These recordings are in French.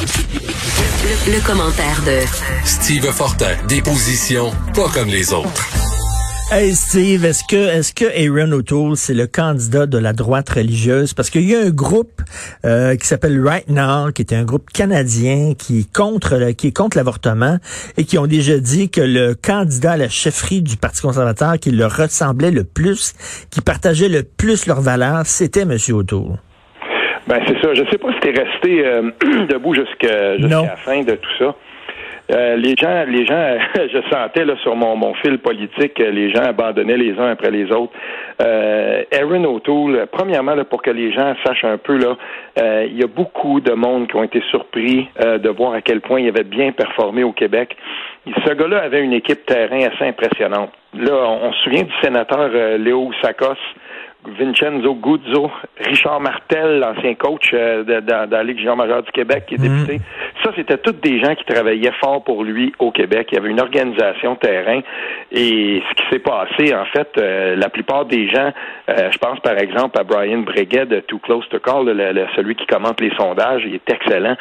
Le, le commentaire de Steve Fortin, des positions pas comme les autres. Hey Steve, est-ce que est-ce que Aaron O'Toole c'est le candidat de la droite religieuse? Parce qu'il y a un groupe euh, qui s'appelle Right Now qui est un groupe canadien qui est contre le, qui est contre l'avortement et qui ont déjà dit que le candidat à la chefferie du Parti conservateur qui leur ressemblait le plus, qui partageait le plus leurs valeurs, c'était monsieur O'Toole. Ben c'est ça. Je sais pas si t'es resté euh, debout jusqu'à jusqu'à la fin de tout ça. Euh, les gens, les gens, je sentais là sur mon, mon fil politique, les gens abandonnaient les uns après les autres. Euh, Aaron O'Toole, premièrement, là, pour que les gens sachent un peu, là, euh, il y a beaucoup de monde qui ont été surpris de voir à quel point il avait bien performé au Québec. Ce gars-là avait une équipe terrain assez impressionnante. Là, on, on se souvient du sénateur Léo Sakos, Vincenzo Guzzo, Richard Martel, l'ancien coach euh, de, la Ligue junior majeure du Québec, qui est mhm. député. Ça, c'était tous des gens qui travaillaient fort pour lui au Québec. Il y avait une organisation terrain. Et ce qui s'est passé, en fait, euh, la plupart des gens, euh, je pense par exemple à Brian Breguet de Too Close to Call, celui qui commente les sondages, il est excellent.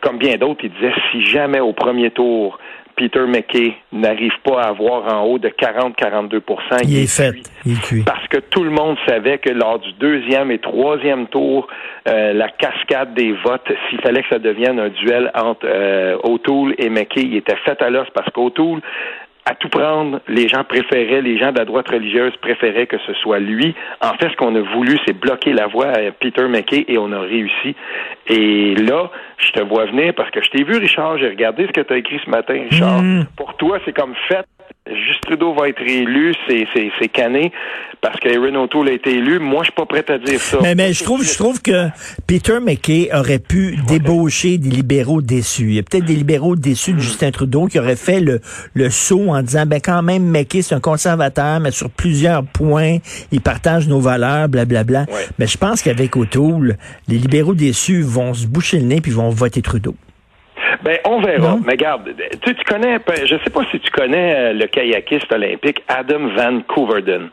comme bien d'autres, il disait si jamais au premier tour, Peter McKay n'arrive pas à avoir en haut de 40-42 il, il, est, fait. Il cuit. Parce que tout le monde savait que lors du deuxième et troisième tour, euh, la cascade des votes, s'il fallait que ça devienne un duel entre euh, O'Toole et McKay, il était fait à l'os parce qu'O'Toole à tout prendre, les gens préféraient, les gens de la droite religieuse préféraient que ce soit lui. En fait, ce qu'on a voulu, c'est bloquer la voie à Peter McKay et on a réussi. Et là, je te vois venir parce que je t'ai vu, Richard, j'ai regardé ce que tu as écrit ce matin, Richard. Mm. Pour toi, c'est comme fait Juste Trudeau va être élu, c'est, cané parce qu'Aaron O'Toole a été élu. Moi, je suis pas prêt à dire ça. Mais, mais je trouve, je trouve que Peter McKay aurait pu débaucher des libéraux déçus. Il y a peut-être des libéraux déçus de hmm. Justin Trudeau qui auraient fait le, le saut en disant, ben quand même, McKay, c'est un conservateur, mais sur plusieurs points, il partage nos valeurs, blablabla. Bla, bla. Mais je pense qu'avec O'Toole, les libéraux déçus vont se boucher le nez puis vont voter Trudeau. Ben, on verra. Mais regarde, tu, tu connais, je sais pas si tu connais euh, le kayakiste olympique Adam Van Couverden.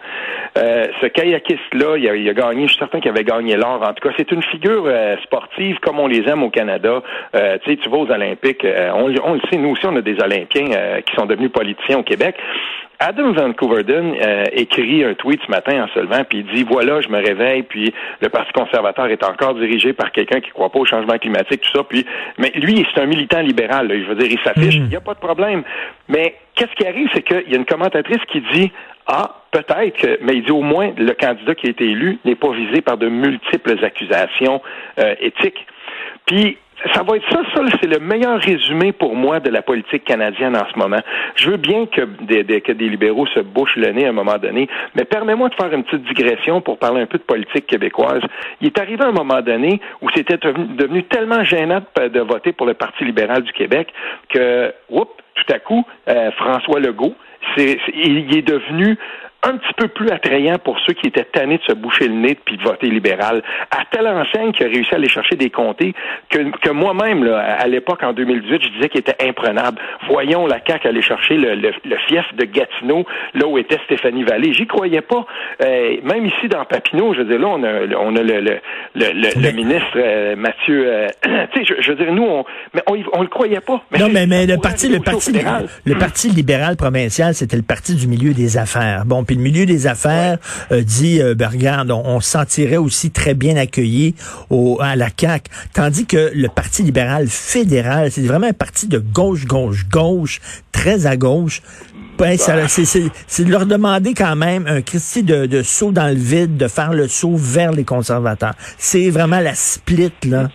Euh, ce kayakiste-là, il a, il a, gagné, je suis certain qu'il avait gagné l'or. En tout cas, c'est une figure euh, sportive comme on les aime au Canada. Euh, tu sais, tu vas aux Olympiques, on, on, le sait, nous aussi, on a des Olympiens qui sont devenus politiciens au Québec. Adam Van Couverden euh, écrit un tweet ce matin en se levant, puis il dit voilà, je me réveille, puis le Parti conservateur est encore dirigé par quelqu'un qui croit pas au changement climatique, tout ça. Puis, mais lui, c'est un militant libéral. Là, je veux dire, il s'affiche, mm. il n'y a pas de problème. Mais qu'est-ce qui arrive, c'est qu'il y a une commentatrice qui dit ah, peut-être, mais il dit au moins le candidat qui a été élu n'est pas visé par de multiples accusations euh, éthiques. Puis ça va être ça, ça c'est le meilleur résumé pour moi de la politique canadienne en ce moment. Je veux bien que des, libéraux se bouchent le nez à un moment donné, mais permets-moi de faire une petite digression pour parler un peu de politique québécoise. Il est arrivé un moment donné où c'était devenu tellement gênant de, voter pour le Parti libéral du Québec que, oups, tout à coup, euh, François Legault, il est devenu un petit peu plus attrayant pour ceux qui étaient tannés de se boucher le nez puis de voter libéral, à telle enseigne qu'il a réussi à aller chercher des comtés que, que moi-même, à l'époque, en 2018, je disais qu'il était imprenable. Voyons la CAQ aller chercher le, le, fief de Gatineau, là où était Stéphanie Vallée. J'y croyais pas. Euh, même ici, dans Papineau, je veux dire, là, on a, on a le, le, le, ministre euh, Mathieu... Euh, tu sais, je, veux dire, nous, on, mais on, on le croyait pas. non, mais, mais le parti, le parti, le parti libéral provincial, c'était le parti du milieu des affaires. Bon, puis le milieu des affaires euh, dit, euh, ben, regarde, on, se sentirait aussi très bien accueilli au, à la CAQ. Tandis que le Parti libéral fédéral, c'est vraiment un parti de gauche, gauche, gauche, très à gauche. Ben, bah. c'est de leur demander quand même un Christie de, de saut dans le vide, de faire le saut vers les conservateurs. C'est vraiment la split, là.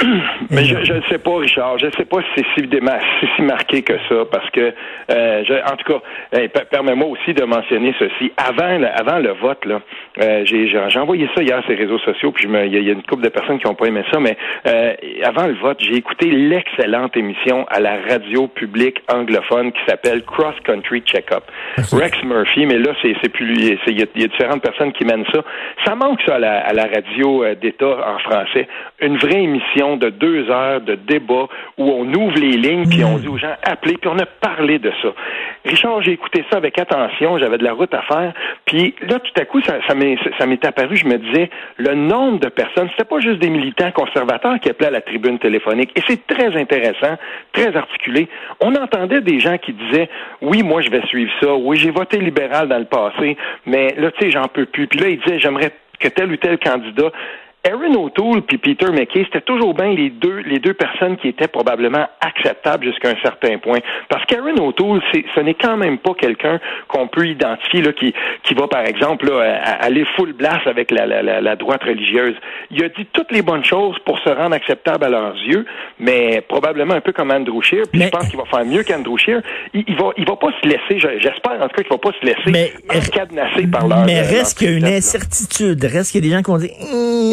Mais je ne sais pas, Richard. Je ne sais pas si c'est si, si, marqué que ça, parce que, euh, je, en tout cas, permets-moi aussi de mentionner ceci. Avant, le, avant le vote, là, euh, j'ai envoyé ça hier sur les réseaux sociaux, puis il y, a une couple de personnes qui n'ont pas aimé ça, mais euh, avant le vote, j'ai écouté l'excellente émission à la radio publique anglophone qui s'appelle Cross Country Checkup. Rex Murphy, mais là, c'est plus lui. Il y, a différentes personnes qui mènent ça. Ça manque ça à la, à la radio d'État en français. Une vraie émission de deux heures de débat où on ouvre les lignes, puis on mm. dit aux gens appelez, puis on a parlé de ça. Richard, j'ai écouté ça avec attention, j'avais de la route à faire, puis là, tout à coup, ça, ça m'est apparu, je me disais, le nombre de personnes, c'était pas juste des militants conservateurs qui appelaient à la tribune téléphonique, et c'est très intéressant, très articulé. On entendait des gens qui disaient, oui, moi, je vais suivre ça, oui, j'ai voté libéral dans le passé, mais là, tu sais, j'en peux plus. Puis là, il disait, j'aimerais que tel ou tel candidat Aaron O'Toole puis Peter McKay, c'était toujours bien les deux, les deux personnes qui étaient probablement acceptables jusqu'à un certain point. Parce qu'Aaron O'Toole, ce n'est quand même pas quelqu'un qu'on peut identifier là, qui, qui va, par exemple, là, aller full blast avec la, la, la, droite religieuse. Il a dit toutes les bonnes choses pour se rendre acceptable à leurs yeux, mais probablement un peu comme Andrew Scheer. Puis je pense qu'il va faire mieux qu'Andrew Scheer. Il, il, va, il va pas se laisser, j'espère en tout cas qu'il va pas se laisser mais, cadenasser par leur. Mais reste qu'il y a une incertitude, reste qu'il y a des gens qui vont dire.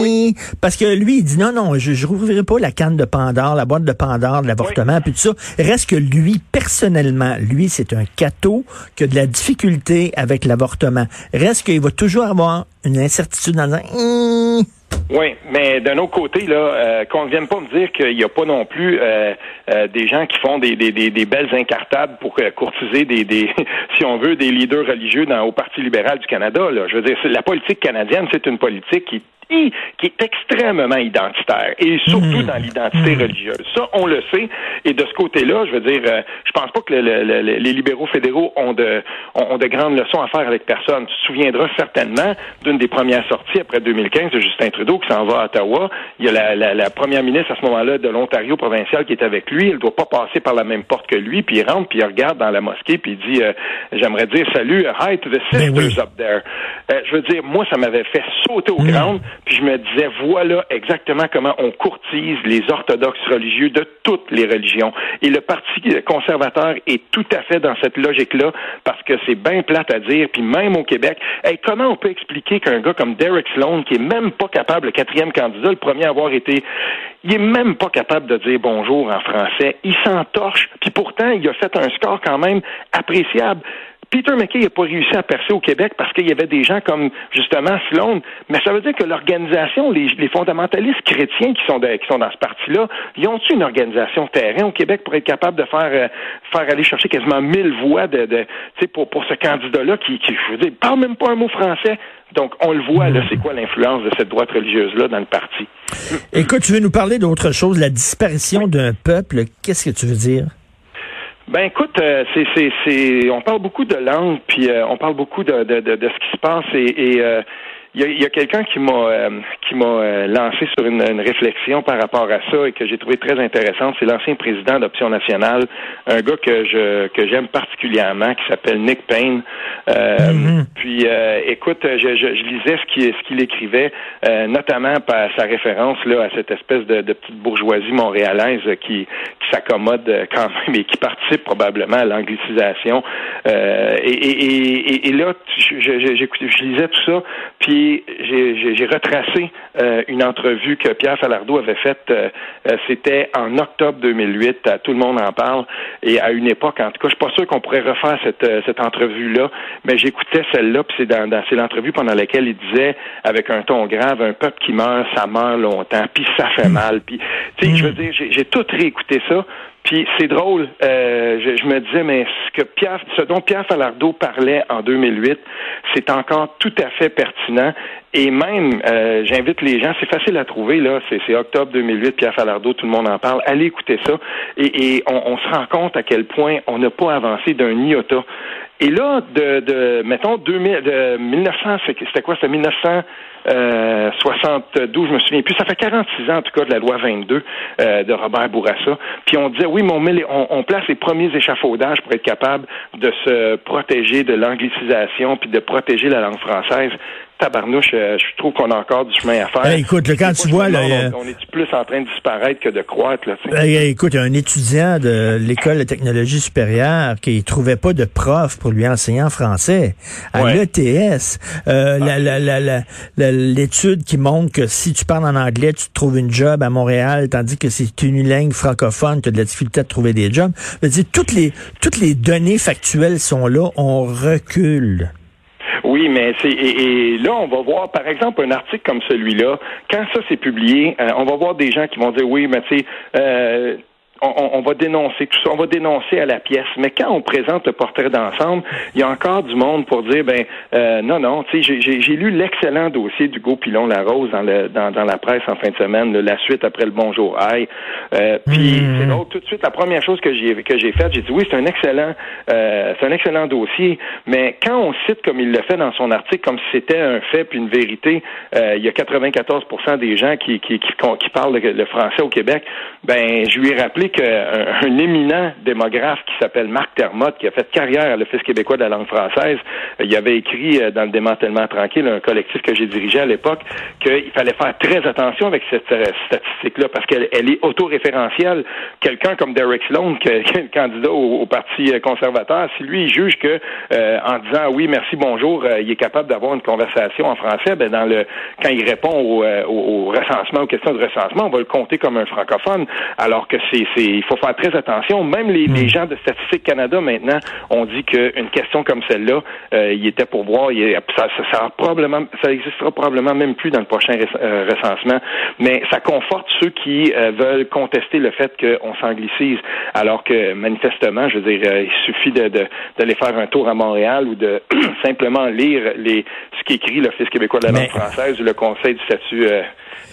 Oui parce que lui, il dit non, non, je ne rouvrirai pas la canne de Pandore, la boîte de Pandore de l'avortement, puis tout ça. Reste que lui, personnellement, lui, c'est un cateau qui a de la difficulté avec l'avortement. Reste qu'il va toujours avoir une incertitude dans un... Hum. Oui, mais d'un autre côté, là, euh, qu'on ne vienne pas me dire qu'il n'y a pas non plus euh, euh, des gens qui font des, des, des, belles incartables pour courtiser des, des, si on veut, des leaders religieux dans, au Parti libéral du Canada. Là. Je veux dire, la politique canadienne, c'est une politique qui qui est extrêmement identitaire et surtout mmh. dans l'identité mmh. religieuse. Ça, on le sait. Et de ce côté-là, je veux dire, euh, je pense pas que les libéraux fédéraux ont de, ont, de grandes leçons à faire avec personne. Tu te souviendras certainement d'une des premières sorties après 2015 de Justin Trudeau qui s'en va à Ottawa. Il y a la, la, première ministre à ce moment-là de l'Ontario provincial qui est avec lui. Elle doit pas passer par la même porte que lui. Puis il rentre, puis il regarde dans la mosquée, puis il dit, euh, j'aimerais dire salut, hi to the ben sisters up there. Euh, je veux dire, moi, ça m'avait fait sauter au mmh. crâne. Puis je me disais, voilà exactement comment on courtise les orthodoxes religieux de toutes les religions. Et le Parti conservateur est tout à fait dans cette logique-là, parce que c'est bien plate à dire, puis même au Québec, comment on peut expliquer qu'un gars comme Derek Sloan, qui est même pas capable, le quatrième candidat, le premier à avoir été, il est même pas capable de dire bonjour en français, il s'entorche, puis pourtant, il a fait un score quand même appréciable. Peter McKay n'a pas réussi à percer au Québec parce qu'il y avait des gens comme justement Sloan, mais ça veut dire que l'organisation, les, fondamentalistes chrétiens qui sont, dans ce parti-là, ils ont-tu une organisation terrain au Québec pour être capable de faire euh, aller chercher quasiment mille voix de, de pour, pour ce candidat-là qui, qui, je veux dire, parle même pas un mot français. Donc, on le voit, là, c'est quoi l'influence de cette droite religieuse-là dans le parti? Écoute, tu veux nous parler d'autre chose, la disparition d'un peuple. Qu'est-ce que tu veux dire? Ben écoute, euh, c'est, c'est, c'est, on parle beaucoup de langue, puis euh, on parle beaucoup de, de, de, de, ce qui se passe, et, et euh, il y a, quelqu'un qui m'a euh, qui m'a euh, lancé sur une, une, réflexion par rapport à ça et que j'ai trouvé très intéressante. C'est l'ancien président d'Option nationale, un gars que je que j'aime particulièrement, qui s'appelle Nick Payne. Euh, mm-hmm. Puis, écoute, je, je, je, lisais ce qu'il ce qu'il écrivait, notamment par sa référence là à cette espèce de, de petite bourgeoisie montréalaise qui qui s'accommode quand même et qui participe probablement à l'anglicisation. et, et, et, et, là, je, je, je lisais tout ça, puis j'ai retracé euh, une entrevue que Pierre Falardeau avait faite. Euh, euh, c'était en octobre 2008. tout le monde en parle. Et à une époque, en tout cas, je suis pas sûr qu'on pourrait refaire cette, cette entrevue-là, mais j'écoutais celle-là, puis c'est dans, l'entrevue pendant laquelle il disait, avec un ton grave, un peuple qui meurt, ça meurt longtemps, puis ça fait mal. Puis, tu sais, je veux dire, j'ai tout réécouté ça. Puis c'est drôle, euh, je, me disais, mais ce que Pierre, ce dont Pierre Falardeau parlait en 2008, c'est encore tout à fait pertinent. Et même, euh, j'invite les gens, c'est facile à trouver, là, c'est octobre 2008, Pierre Falardeau, tout le monde en parle. Allez écouter ça. Et, on, on, se rend compte à quel point on n'a pas avancé d'un iota. Et là, de, de mettons, 2000, de 1900, c'était quoi? C'était 1900 euh, 72, je me souviens plus. Ça fait 46 ans, en tout cas, de la loi 22 euh, de Robert Bourassa. Puis on disait, oui, mais on, met on, on, place les premiers échafaudages pour être capable de se protéger de l'anglicisation puis de protéger la langue française tabarnouche, euh, je trouve qu'on a encore du chemin à faire. Écoute, quand tu vois... Là, on, est plus en train de disparaître que de croître. Là, eh, écoute, un étudiant de l'École de technologie supérieure qui trouvait pas de prof pour lui enseigner en français. À l'ETS, euh, ah. l'étude qui montre que si tu parles en anglais, tu trouves une job à Montréal, tandis que si tu es une langue francophone, tu as de la difficulté à trouver des jobs. Je veux dire, toutes les, toutes les données factuelles sont là, on recule. Oui, mais c'est et, là on va voir par exemple un article comme celui-là. Quand ça c'est publié, euh, on va voir des gens qui vont dire oui, mais tu sais, euh, on, va dénoncer tout ça, on va dénoncer à la pièce. Mais quand on présente le portrait d'ensemble, il y a encore du monde pour dire ben euh, non, non, tu sais, j'ai lu l'excellent dossier d'Hugo Pilon Larose dans le dans, dans la presse en fin de semaine, la suite après le bonjour aïe. Euh, puis mmh. c'est l'autre tout de suite la première chose que j'ai que j'ai faite, j'ai dit oui, c'est un excellent euh, c'est un excellent dossier, mais quand on cite comme il le fait dans son article, comme si c'était un fait puis une vérité, euh, il y a 94% des gens qui qui, qui, qui parlent le, français au Québec, ben je lui ai rappelé qu'un éminent démographe qui s'appelle Marc Termotte, qui a fait carrière à l'Office québécois de la langue française, euh, il avait écrit euh, dans le démantèlement tranquille, un collectif que j'ai dirigé à l'époque, qu'il fallait faire très attention avec cette euh, statistique-là parce qu'elle est autoréférentielle. Quelqu'un comme Derek Sloan, qui est le candidat au, Parti conservateur, si lui il juge que en disant oui, merci, bonjour, il est capable d'avoir une conversation en français, ben dans le quand il répond au recensement, aux questions de recensement, on va le compter comme un francophone, alors que c'est il faut faire très attention. Même les, les, hmm. gens de Statistique Canada maintenant ont dit qu'une question comme celle-là, euh, il était pour voir, il, ça, ça, ça, probablement, ça existera probablement même plus dans le prochain euh, recensement. Mais ça conforte ceux qui euh, veulent contester le fait qu'on s'anglicise, alors que manifestement, je veux dire, il suffit de, d'aller faire un tour à Montréal ou de simplement lire les ce qu'écrit l'Office québécois de la langue française ou le Conseil du statut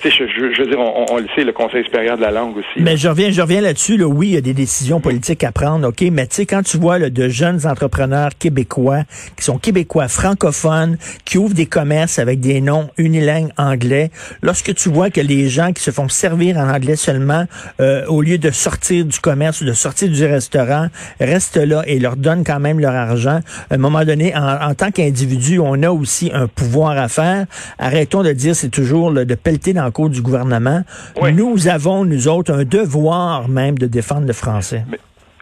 je, je, je, veux dire, on, on, le sait, le Conseil supérieur de la langue aussi. Mais je reviens, je reviens là-dessus. Là, oui, il y a des décisions politiques à prendre, ok. Mais tu sais, quand tu vois là, de jeunes entrepreneurs québécois qui sont québécois francophones, qui ouvrent des commerces avec des noms unilingues anglais, lorsque tu vois que les gens qui se font servir en anglais seulement, euh, au lieu de sortir du commerce ou de sortir du restaurant, restent là et leur donnent quand même leur argent. À un moment donné, en, en tant qu'individu, on a aussi un pouvoir à faire. Arrêtons de dire c'est toujours de pelleter dans en du gouvernement. Nous avons, nous autres, un devoir même de défendre le français.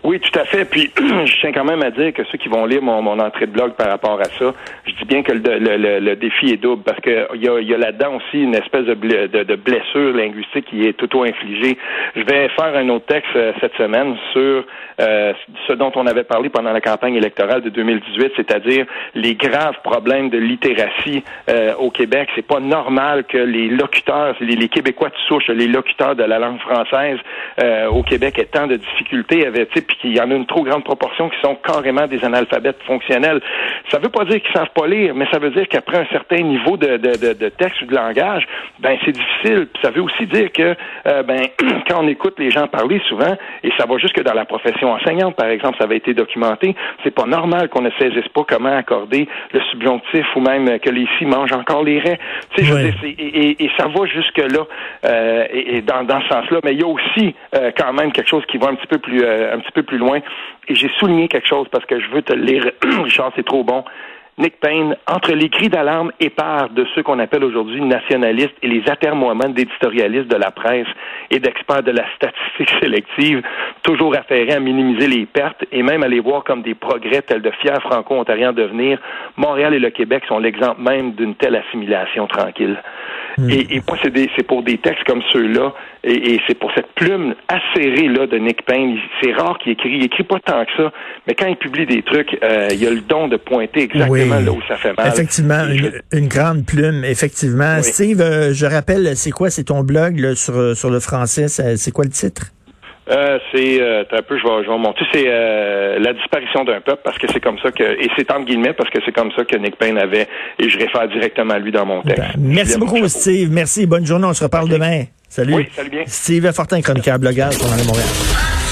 Oui, tout à fait. Puis, je tiens quand même à dire que ceux qui vont lire mon, mon entrée de blog par rapport à ça, je dis bien que le, le, le, défi est double parce que il y a, y a là-dedans aussi une espèce de, de, de, blessure linguistique qui est auto-infligée. Je vais faire un autre texte euh, cette semaine sur euh, ce dont on avait parlé pendant la campagne électorale de 2018, c'est-à-dire les graves problèmes de littératie euh, au Québec. C'est pas normal que les locuteurs, les, les, Québécois de souche, les locuteurs de la langue française au Québec aient tant de difficultés avec qu'il y en a une trop grande proportion qui sont carrément des analphabètes fonctionnels. Ça veut pas dire qu'ils savent pas lire, mais ça veut dire qu'après un certain niveau de, de, de, texte ou de langage, ben c'est difficile. ça veut aussi dire que euh, ben quand on écoute les gens parler souvent, et ça va jusque dans la profession enseignante, par exemple, ça avait été documenté, c'est pas normal qu'on ne saisisse pas comment accorder le subjonctif ou même que les si mangent encore les raies. Tu sais, et, et, ça va jusque là euh, et, dans, dans ce sens-là. Mais il y a aussi euh, quand même quelque chose qui va un petit peu plus un petit peu plus loin. Et j'ai souligné quelque chose parce que je veux te le lire. Richard, c'est trop bon. Nick Payne, entre les cris d'alarme épars de ceux qu'on appelle aujourd'hui nationalistes et les atermoiements d'éditorialistes de la presse et d'experts de la statistique sélective, toujours affairés à minimiser les pertes et même à les voir comme des progrès tels de fiers franco-ontariens devenir, Montréal et le Québec sont l'exemple même d'une telle assimilation tranquille. Hmm. Et, moi, c'est pour des textes comme ceux-là, et, c'est pour cette plume acérée là de Nick Payne. C'est rare qu'il écrit. Il écrit pas tant que ça, mais quand il publie des trucs, euh, il a le don de pointer exactement là où ça fait mal. Effectivement, une, grande plume. Effectivement, Steve, euh, je rappelle, c'est quoi, c'est ton blog là, sur sur le français. C'est quoi le titre? Euh, c'est euh, un peu, je vais, je vais c'est euh, la disparition d'un peuple parce que c'est comme ça que, et c'est entre guillemets parce que c'est comme ça que Nick Payne avait, et je réfère directement à lui dans mon texte. Ben, merci beaucoup, Steve. Merci. Bonne journée. On se reparle demain. Salut. Oui, salut bien. Steve Fortin, chroniqueur, blogueur, pour Montréal.